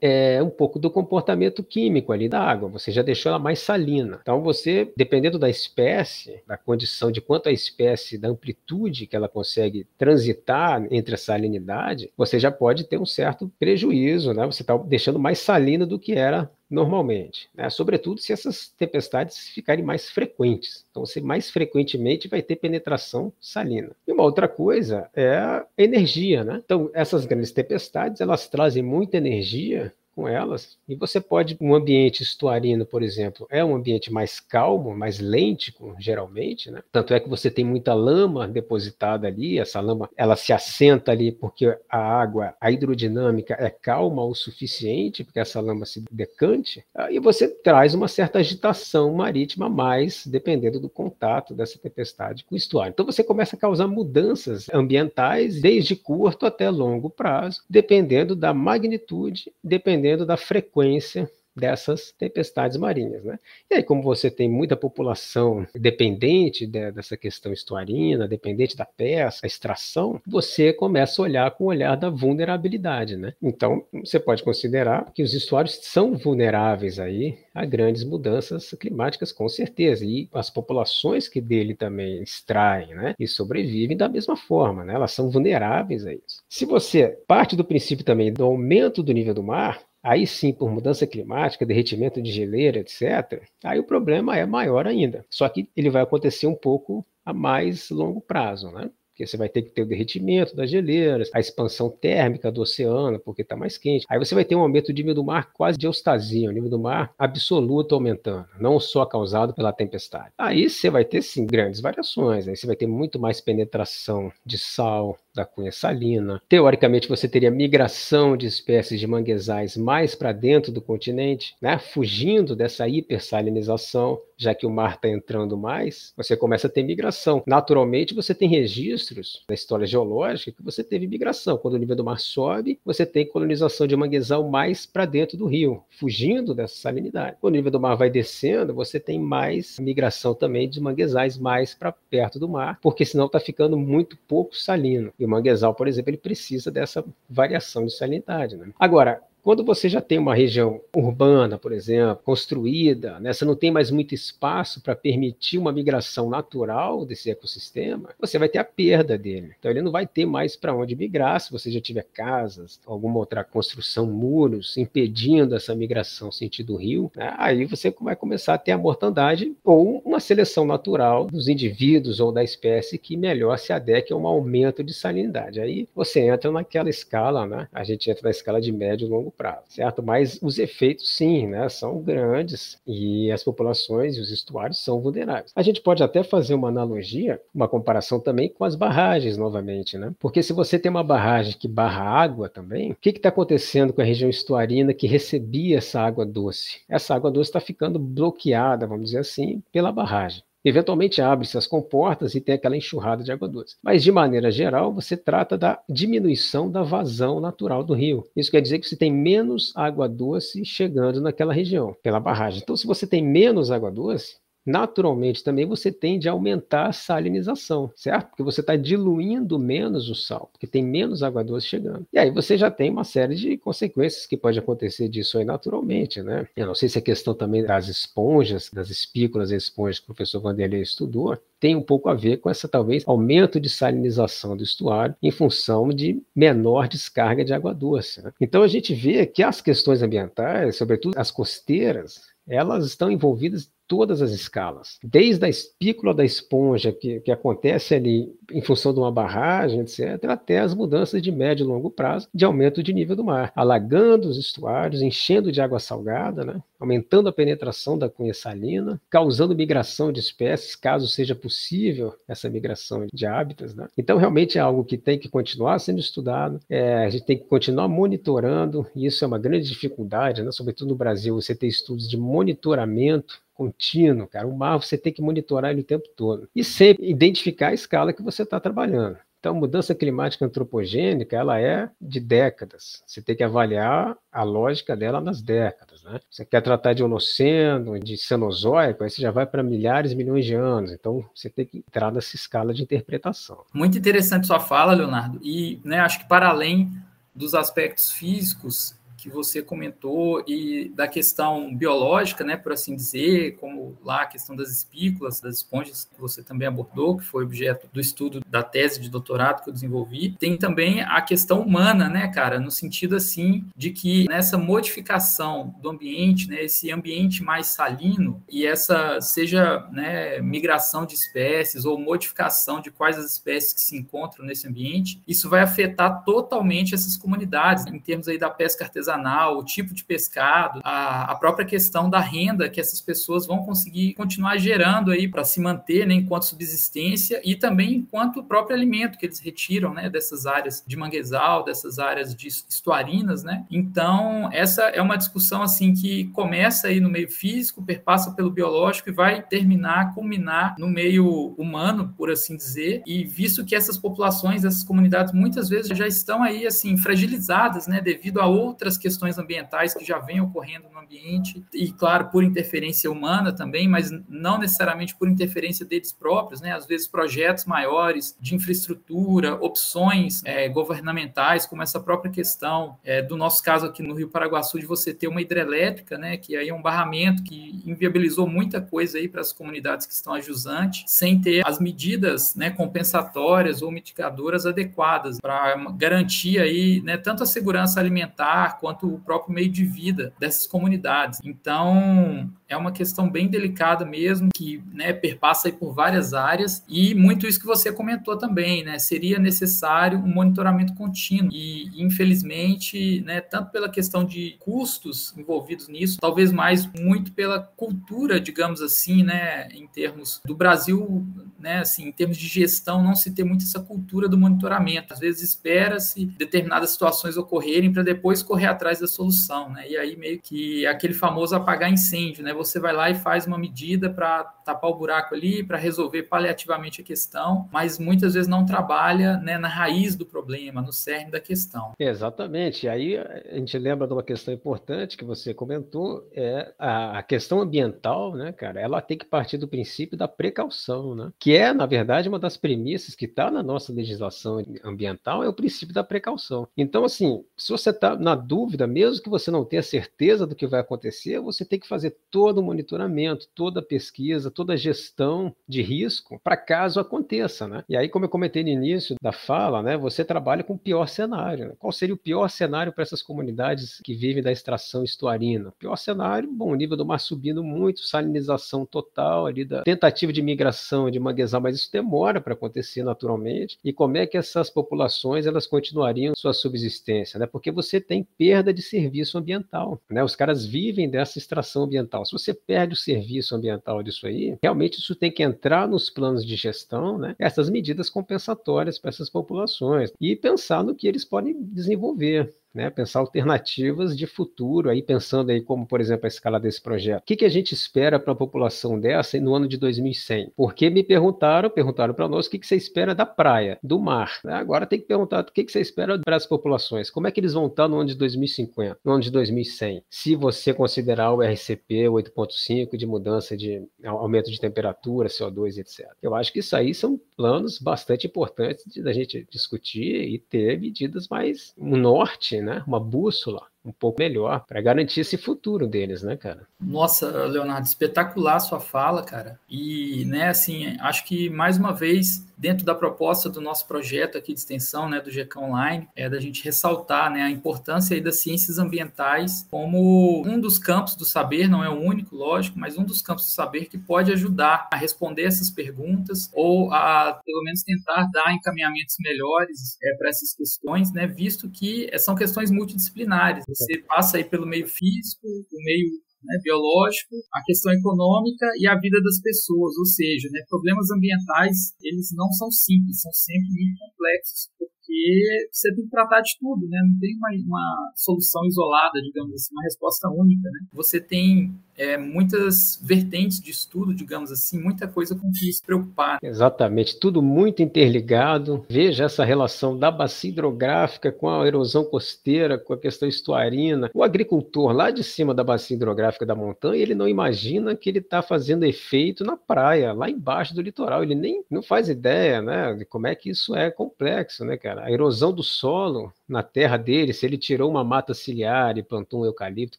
é, um pouco do comportamento químico ali da água, você já deixou ela mais salina. Então, você, dependendo da espécie, da condição de quanto a espécie, da amplitude que ela consegue transitar entre a salinidade, você já pode ter um certo prejuízo, né? Você está deixando mais salina do que era normalmente, né? sobretudo se essas tempestades ficarem mais frequentes. Então, você mais frequentemente vai ter penetração salina. E uma outra coisa é a energia, né? Então, essas grandes tempestades, elas trazem muita energia com elas. E você pode, um ambiente estuarino, por exemplo, é um ambiente mais calmo, mais lêntico, geralmente, né? Tanto é que você tem muita lama depositada ali, essa lama, ela se assenta ali porque a água, a hidrodinâmica é calma o suficiente para que essa lama se decante, e você traz uma certa agitação marítima mais, dependendo do contato dessa tempestade com o estuário. Então você começa a causar mudanças ambientais desde curto até longo prazo, dependendo da magnitude, dependendo dependendo da frequência dessas tempestades marinhas. Né? E aí, como você tem muita população dependente de, dessa questão estuarina, dependente da pesca, extração, você começa a olhar com o olhar da vulnerabilidade. Né? Então, você pode considerar que os estuários são vulneráveis aí a grandes mudanças climáticas, com certeza, e as populações que dele também extraem né? e sobrevivem da mesma forma, né? elas são vulneráveis a isso. Se você parte do princípio também do aumento do nível do mar, aí sim, por mudança climática, derretimento de geleira, etc., aí o problema é maior ainda. Só que ele vai acontecer um pouco a mais longo prazo, né? Porque você vai ter que ter o derretimento das geleiras, a expansão térmica do oceano, porque está mais quente. Aí você vai ter um aumento do nível do mar quase de eustasia, o nível do mar absoluto aumentando, não só causado pela tempestade. Aí você vai ter, sim, grandes variações. Aí você vai ter muito mais penetração de sal, da cunha salina. Teoricamente, você teria migração de espécies de manguezais mais para dentro do continente, né? fugindo dessa hipersalinização, já que o mar está entrando mais, você começa a ter migração. Naturalmente, você tem registros na história geológica que você teve migração. Quando o nível do mar sobe, você tem colonização de manguezal mais para dentro do rio, fugindo dessa salinidade. Quando o nível do mar vai descendo, você tem mais migração também de manguezais mais para perto do mar, porque senão está ficando muito pouco salino. E o manguezal, por exemplo, ele precisa dessa variação de salinidade. Né? Agora, quando você já tem uma região urbana, por exemplo, construída, né, você não tem mais muito espaço para permitir uma migração natural desse ecossistema, você vai ter a perda dele. Então ele não vai ter mais para onde migrar se você já tiver casas, alguma outra construção, muros, impedindo essa migração sentido rio. Né, aí você vai começar a ter a mortandade ou uma seleção natural dos indivíduos ou da espécie que melhor se adeque a um aumento de salinidade. Aí você entra naquela escala, né? A gente entra na escala de médio e longo prazo, certo? Mas os efeitos, sim, né, são grandes e as populações e os estuários são vulneráveis. A gente pode até fazer uma analogia, uma comparação também com as barragens, novamente, né? Porque se você tem uma barragem que barra água também, o que está acontecendo com a região estuarina que recebia essa água doce? Essa água doce está ficando bloqueada, vamos dizer assim, pela barragem. Eventualmente abre-se as comportas e tem aquela enxurrada de água doce. Mas, de maneira geral, você trata da diminuição da vazão natural do rio. Isso quer dizer que você tem menos água doce chegando naquela região, pela barragem. Então, se você tem menos água doce, naturalmente também você tende a aumentar a salinização, certo? Porque você está diluindo menos o sal, porque tem menos água doce chegando. E aí você já tem uma série de consequências que pode acontecer disso aí naturalmente, né? Eu não sei se a questão também das esponjas, das espículas e esponjas que o professor Vanderlei estudou, tem um pouco a ver com essa talvez aumento de salinização do estuário em função de menor descarga de água doce. Né? Então a gente vê que as questões ambientais, sobretudo as costeiras, elas estão envolvidas todas as escalas, desde a espícula da esponja, que, que acontece ali em função de uma barragem, etc., até as mudanças de médio e longo prazo de aumento de nível do mar, alagando os estuários, enchendo de água salgada, né? aumentando a penetração da cunha salina, causando migração de espécies, caso seja possível essa migração de hábitats. Né? Então, realmente é algo que tem que continuar sendo estudado, é, a gente tem que continuar monitorando, e isso é uma grande dificuldade, né? sobretudo no Brasil, você ter estudos de monitoramento contínuo, cara. O mar você tem que monitorar ele o tempo todo. E sempre identificar a escala que você está trabalhando. Então, mudança climática antropogênica, ela é de décadas. Você tem que avaliar a lógica dela nas décadas. Né? Você quer tratar de Holoceno, de Cenozoico, aí você já vai para milhares, milhões de anos. Então, você tem que entrar nessa escala de interpretação. Muito interessante sua fala, Leonardo. E né, acho que para além dos aspectos físicos, que você comentou e da questão biológica, né, por assim dizer, como lá a questão das espículas, das esponjas que você também abordou, que foi objeto do estudo da tese de doutorado que eu desenvolvi. Tem também a questão humana, né, cara, no sentido assim de que nessa modificação do ambiente, né, esse ambiente mais salino e essa seja, né, migração de espécies ou modificação de quais as espécies que se encontram nesse ambiente, isso vai afetar totalmente essas comunidades em termos aí da pesca artesanal artesanal, o tipo de pescado, a, a própria questão da renda que essas pessoas vão conseguir continuar gerando aí para se manter, né, enquanto subsistência e também enquanto o próprio alimento que eles retiram, né, dessas áreas de manguezal, dessas áreas de estuarinas, né? Então, essa é uma discussão assim que começa aí no meio físico, perpassa pelo biológico e vai terminar, culminar no meio humano, por assim dizer. E visto que essas populações, essas comunidades muitas vezes já estão aí assim fragilizadas, né, devido a outras questões ambientais que já vêm ocorrendo ambiente, e claro, por interferência humana também, mas não necessariamente por interferência deles próprios, né? Às vezes projetos maiores de infraestrutura, opções é, governamentais, como essa própria questão é, do nosso caso aqui no Rio Paraguaçu, de você ter uma hidrelétrica, né? Que aí é um barramento que inviabilizou muita coisa aí para as comunidades que estão ajusantes, sem ter as medidas né, compensatórias ou mitigadoras adequadas para garantir aí, né, tanto a segurança alimentar quanto o próprio meio de vida dessas comunidades. Então, é uma questão bem delicada mesmo, que né, perpassa por várias áreas, e muito isso que você comentou também, né? Seria necessário um monitoramento contínuo. E, infelizmente, né, tanto pela questão de custos envolvidos nisso, talvez mais muito pela cultura, digamos assim, né, em termos do Brasil, né, assim, em termos de gestão, não se ter muito essa cultura do monitoramento. Às vezes espera-se determinadas situações ocorrerem para depois correr atrás da solução, né? E aí meio que aquele famoso apagar incêndio, né? Você vai lá e faz uma medida para tapar o buraco ali, para resolver paliativamente a questão, mas muitas vezes não trabalha né, na raiz do problema, no cerne da questão. Exatamente. E aí a gente lembra de uma questão importante que você comentou, é a, questão ambiental, né, cara? Ela tem que partir do princípio da precaução, né? Que é, na verdade, uma das premissas que está na nossa legislação ambiental, é o princípio da precaução. Então, assim, se você está na dúvida, mesmo que você não tenha certeza do que vai acontecer, você tem que fazer todo o monitoramento, toda a pesquisa, toda a gestão de risco para caso aconteça, né? E aí, como eu comentei no início da fala, né, você trabalha com o pior cenário. Né? Qual seria o pior cenário para essas comunidades que vivem da extração estuarina? Pior cenário, bom, o nível do mar subindo muito, salinização total ali da tentativa de migração de mas isso demora para acontecer naturalmente. E como é que essas populações elas continuariam sua subsistência, né? Porque você tem perda de serviço ambiental, né? Os caras vivem dessa extração ambiental. Se você perde o serviço ambiental disso aí, realmente isso tem que entrar nos planos de gestão, né? Essas medidas compensatórias para essas populações e pensar no que eles podem desenvolver né, pensar alternativas de futuro, aí pensando aí como, por exemplo, a escala desse projeto. O que, que a gente espera para a população dessa no ano de 2100? Porque me perguntaram, perguntaram para nós o que, que você espera da praia, do mar. Agora tem que perguntar o que, que você espera para as populações. Como é que eles vão estar no ano de 2050, no ano de 2100? Se você considerar o RCP 8.5 de mudança de aumento de temperatura, CO2, etc. Eu acho que isso aí são planos bastante importantes da gente discutir e ter medidas mais um norte, né? Uma bússola um pouco melhor para garantir esse futuro deles, né, cara? Nossa, Leonardo, espetacular sua fala, cara. E, né, assim, acho que mais uma vez dentro da proposta do nosso projeto aqui de extensão, né, do GECA Online, é da gente ressaltar, né, a importância aí das ciências ambientais como um dos campos do saber, não é o único, lógico, mas um dos campos do saber que pode ajudar a responder essas perguntas ou a, pelo menos, tentar dar encaminhamentos melhores é, para essas questões, né, visto que são questões multidisciplinares. Você passa aí pelo meio físico, o meio né, biológico, a questão econômica e a vida das pessoas, ou seja, né, problemas ambientais eles não são simples, são sempre muito complexos, porque você tem que tratar de tudo, né? Não tem uma, uma solução isolada, digamos assim, uma resposta única, né? Você tem é, muitas vertentes de estudo, digamos assim, muita coisa com que se preocupar. Exatamente, tudo muito interligado. Veja essa relação da bacia hidrográfica com a erosão costeira, com a questão estuarina. O agricultor lá de cima da bacia hidrográfica da montanha, ele não imagina que ele está fazendo efeito na praia, lá embaixo do litoral. Ele nem não faz ideia, né, de como é que isso é complexo, né, cara? A erosão do solo na terra dele, se ele tirou uma mata ciliar e plantou um eucalipto,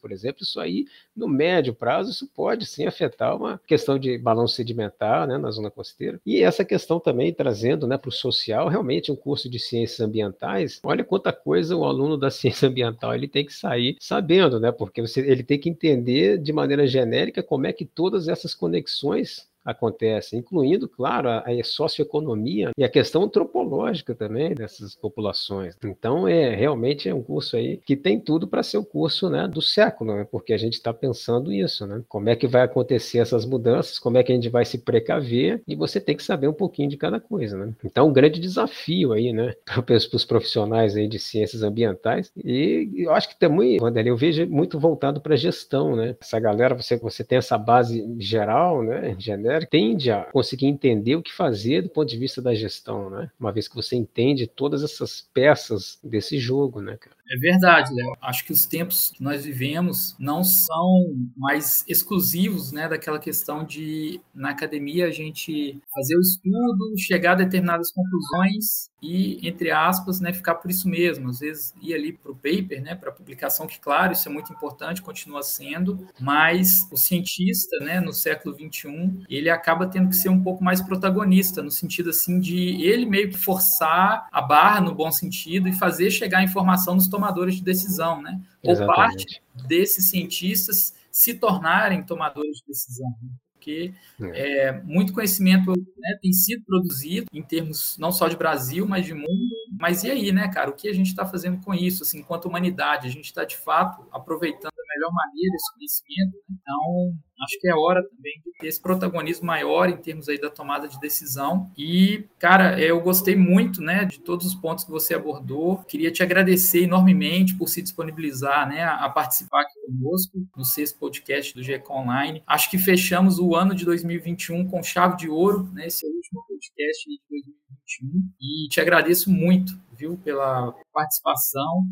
por exemplo, isso aí, no médio prazo, isso pode sim afetar uma questão de balanço sedimentar né, na zona costeira. E essa questão também trazendo né, para o social, realmente um curso de ciências ambientais, olha quanta coisa o aluno da ciência ambiental ele tem que sair sabendo, né? Porque você, ele tem que entender de maneira genérica como é que todas essas conexões acontece, incluindo, claro, a, a socioeconomia e a questão antropológica também dessas populações. Então, é realmente é um curso aí que tem tudo para ser o curso né, do século, né, porque a gente está pensando isso, né? Como é que vai acontecer essas mudanças, como é que a gente vai se precaver, e você tem que saber um pouquinho de cada coisa, né? Então, um grande desafio aí, né, para os profissionais aí de ciências ambientais, e eu acho que também, Wanderlei, eu vejo muito voltado para gestão, né? Essa galera, você, você tem essa base geral, né, genérica, galera tende a conseguir entender o que fazer do ponto de vista da gestão, né? Uma vez que você entende todas essas peças desse jogo, né, cara? É verdade, Léo. Acho que os tempos que nós vivemos não são mais exclusivos, né, daquela questão de na academia a gente fazer o estudo, chegar a determinadas conclusões e, entre aspas, né, ficar por isso mesmo. Às vezes ir ali para o paper, né, para a publicação, que, claro, isso é muito importante, continua sendo, mas o cientista, né, no século XXI, ele acaba tendo que ser um pouco mais protagonista, no sentido assim de ele meio que forçar a barra no bom sentido e fazer chegar a informação nos tomadores de decisão, né? Ou parte desses cientistas se tornarem tomadores de decisão. Né? porque é. é, muito conhecimento né, tem sido produzido em termos não só de Brasil, mas de mundo. Mas e aí, né, cara? O que a gente está fazendo com isso? Assim, enquanto humanidade, a gente está de fato aproveitando da melhor maneira esse conhecimento. Né? Então, acho que é hora também de ter esse protagonismo maior em termos aí da tomada de decisão. E, cara, eu gostei muito, né, de todos os pontos que você abordou. Queria te agradecer enormemente por se disponibilizar, né, a participar aqui conosco no sexto podcast do GECO Online. Acho que fechamos o ano de 2021 com chave de ouro, né, esse é o último podcast de 2021. E te agradeço muito, viu, pela participação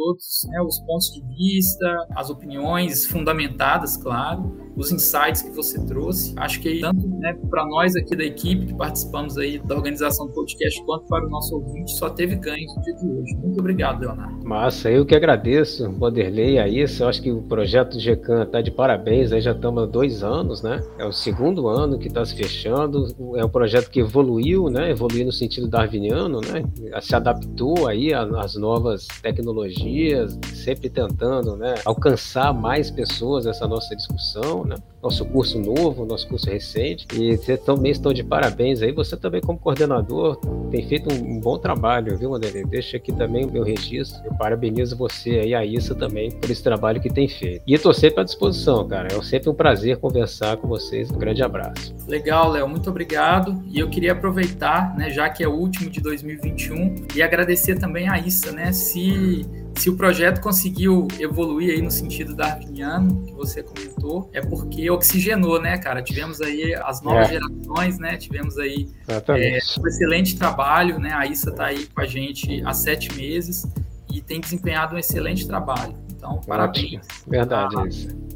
todos né, os pontos de vista, as opiniões fundamentadas, claro, os insights que você trouxe. Acho que tanto né, para nós aqui da equipe que participamos aí da organização do podcast, quanto para o nosso ouvinte, só teve ganhos no dia de hoje. Muito obrigado, Leonardo. Massa, eu que agradeço, Vanderlei, a isso. Eu acho que o projeto do GECAN está de parabéns, aí já estamos há dois anos, né? É o segundo ano que está se fechando. É um projeto que evoluiu, né? Evoluiu no sentido darwiniano, né? Se adaptou aí às novas tecnologias, sempre tentando, né? Alcançar mais pessoas nessa nossa discussão, né? Nosso curso novo, nosso curso recente. E você também estão de parabéns aí. Você também, como coordenador, tem feito um, bom trabalho, viu, André? Deixa aqui também o meu registro. Eu parabenizo você e a Issa também por esse trabalho que tem feito. E estou sempre à disposição, cara. É sempre um prazer conversar com vocês. Um grande abraço. Legal, Léo. Muito obrigado. E eu queria aproveitar, né, já que é o último de 2021, e agradecer também a Issa, né? Se se o projeto conseguiu evoluir aí no sentido darwiniano, que você comentou, é porque oxigenou, né, cara? Tivemos aí as novas é. gerações, né? Tivemos aí é, um excelente trabalho, né? A Issa está aí com a gente há sete meses e tem desempenhado um excelente trabalho. Então, parabéns. Verdade,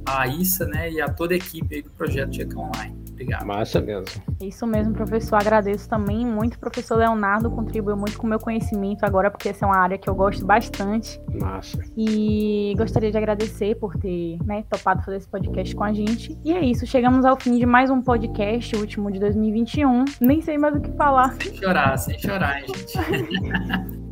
a, a Issa, né, e a toda a equipe aí do projeto GECA Online. Obrigado. Massa mesmo. Isso mesmo, professor. Agradeço também muito. O professor Leonardo contribuiu muito com o meu conhecimento agora, porque essa é uma área que eu gosto bastante. Massa. E gostaria de agradecer por ter né, topado fazer esse podcast com a gente. E é isso, chegamos ao fim de mais um podcast, o último de 2021. Nem sei mais o que falar. Sem chorar, sem chorar, hein, gente.